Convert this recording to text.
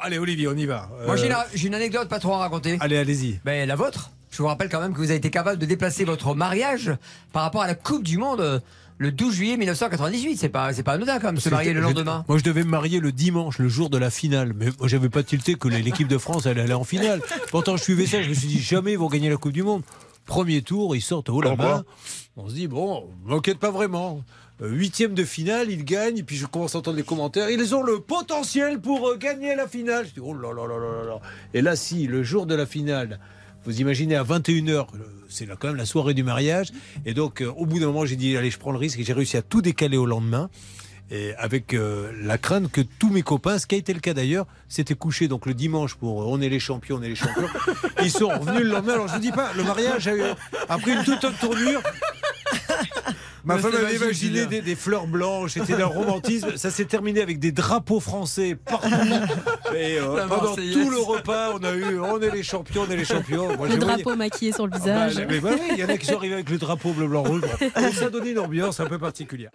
allez Olivier, on y va. Moi, j'ai Euh, une, j'ai une anecdote pas trop à raconter. Allez, allez-y. Ben, la vôtre. Je vous rappelle quand même que vous avez été capable de déplacer votre mariage par rapport à la Coupe du Monde euh, le 12 juillet 1998. C'est pas, c'est pas anodin quand même, se marier le lendemain. Moi, je devais me marier le dimanche, le jour de la finale. Mais moi, j'avais pas tilté que l'équipe de France allait aller en finale. Pourtant, je suivais ça. Je me suis dit, jamais ils vont gagner la Coupe du Monde. Premier tour, ils sortent haut la main. On se dit, bon, m'inquiète pas vraiment. Euh, Huitième de finale, ils gagnent. Et puis, je commence à entendre les commentaires. Ils ont le potentiel pour euh, gagner la finale. Je dis, oh là là là là là là. Et là, si, le jour de la finale, vous imaginez à 21h, euh, c'est quand même la soirée du mariage. Et donc, au bout d'un moment, j'ai dit, allez, je prends le risque. Et j'ai réussi à tout décaler au lendemain. Et avec euh, la crainte que tous mes copains, ce qui a été le cas d'ailleurs, s'étaient couchés donc le dimanche pour euh, on est les champions, on est les champions. Ils sont revenus le lendemain. Alors je vous dis pas, le mariage a, eu- a pris une toute autre tournure. Ma Mais femme avait imaginé des, des fleurs blanches, c'était d'un romantisme. Ça s'est terminé avec des drapeaux français partout. Et euh, pendant tout le repas, on a eu on est les champions, on est les champions. Moi, Le voyais- drapeau maquillé sur le Ah visage. bah, mais bah oui, il y en a qui sont arrivés avec le drapeau bleu, blanc, rouge. Et ça donne une ambiance un peu particulière.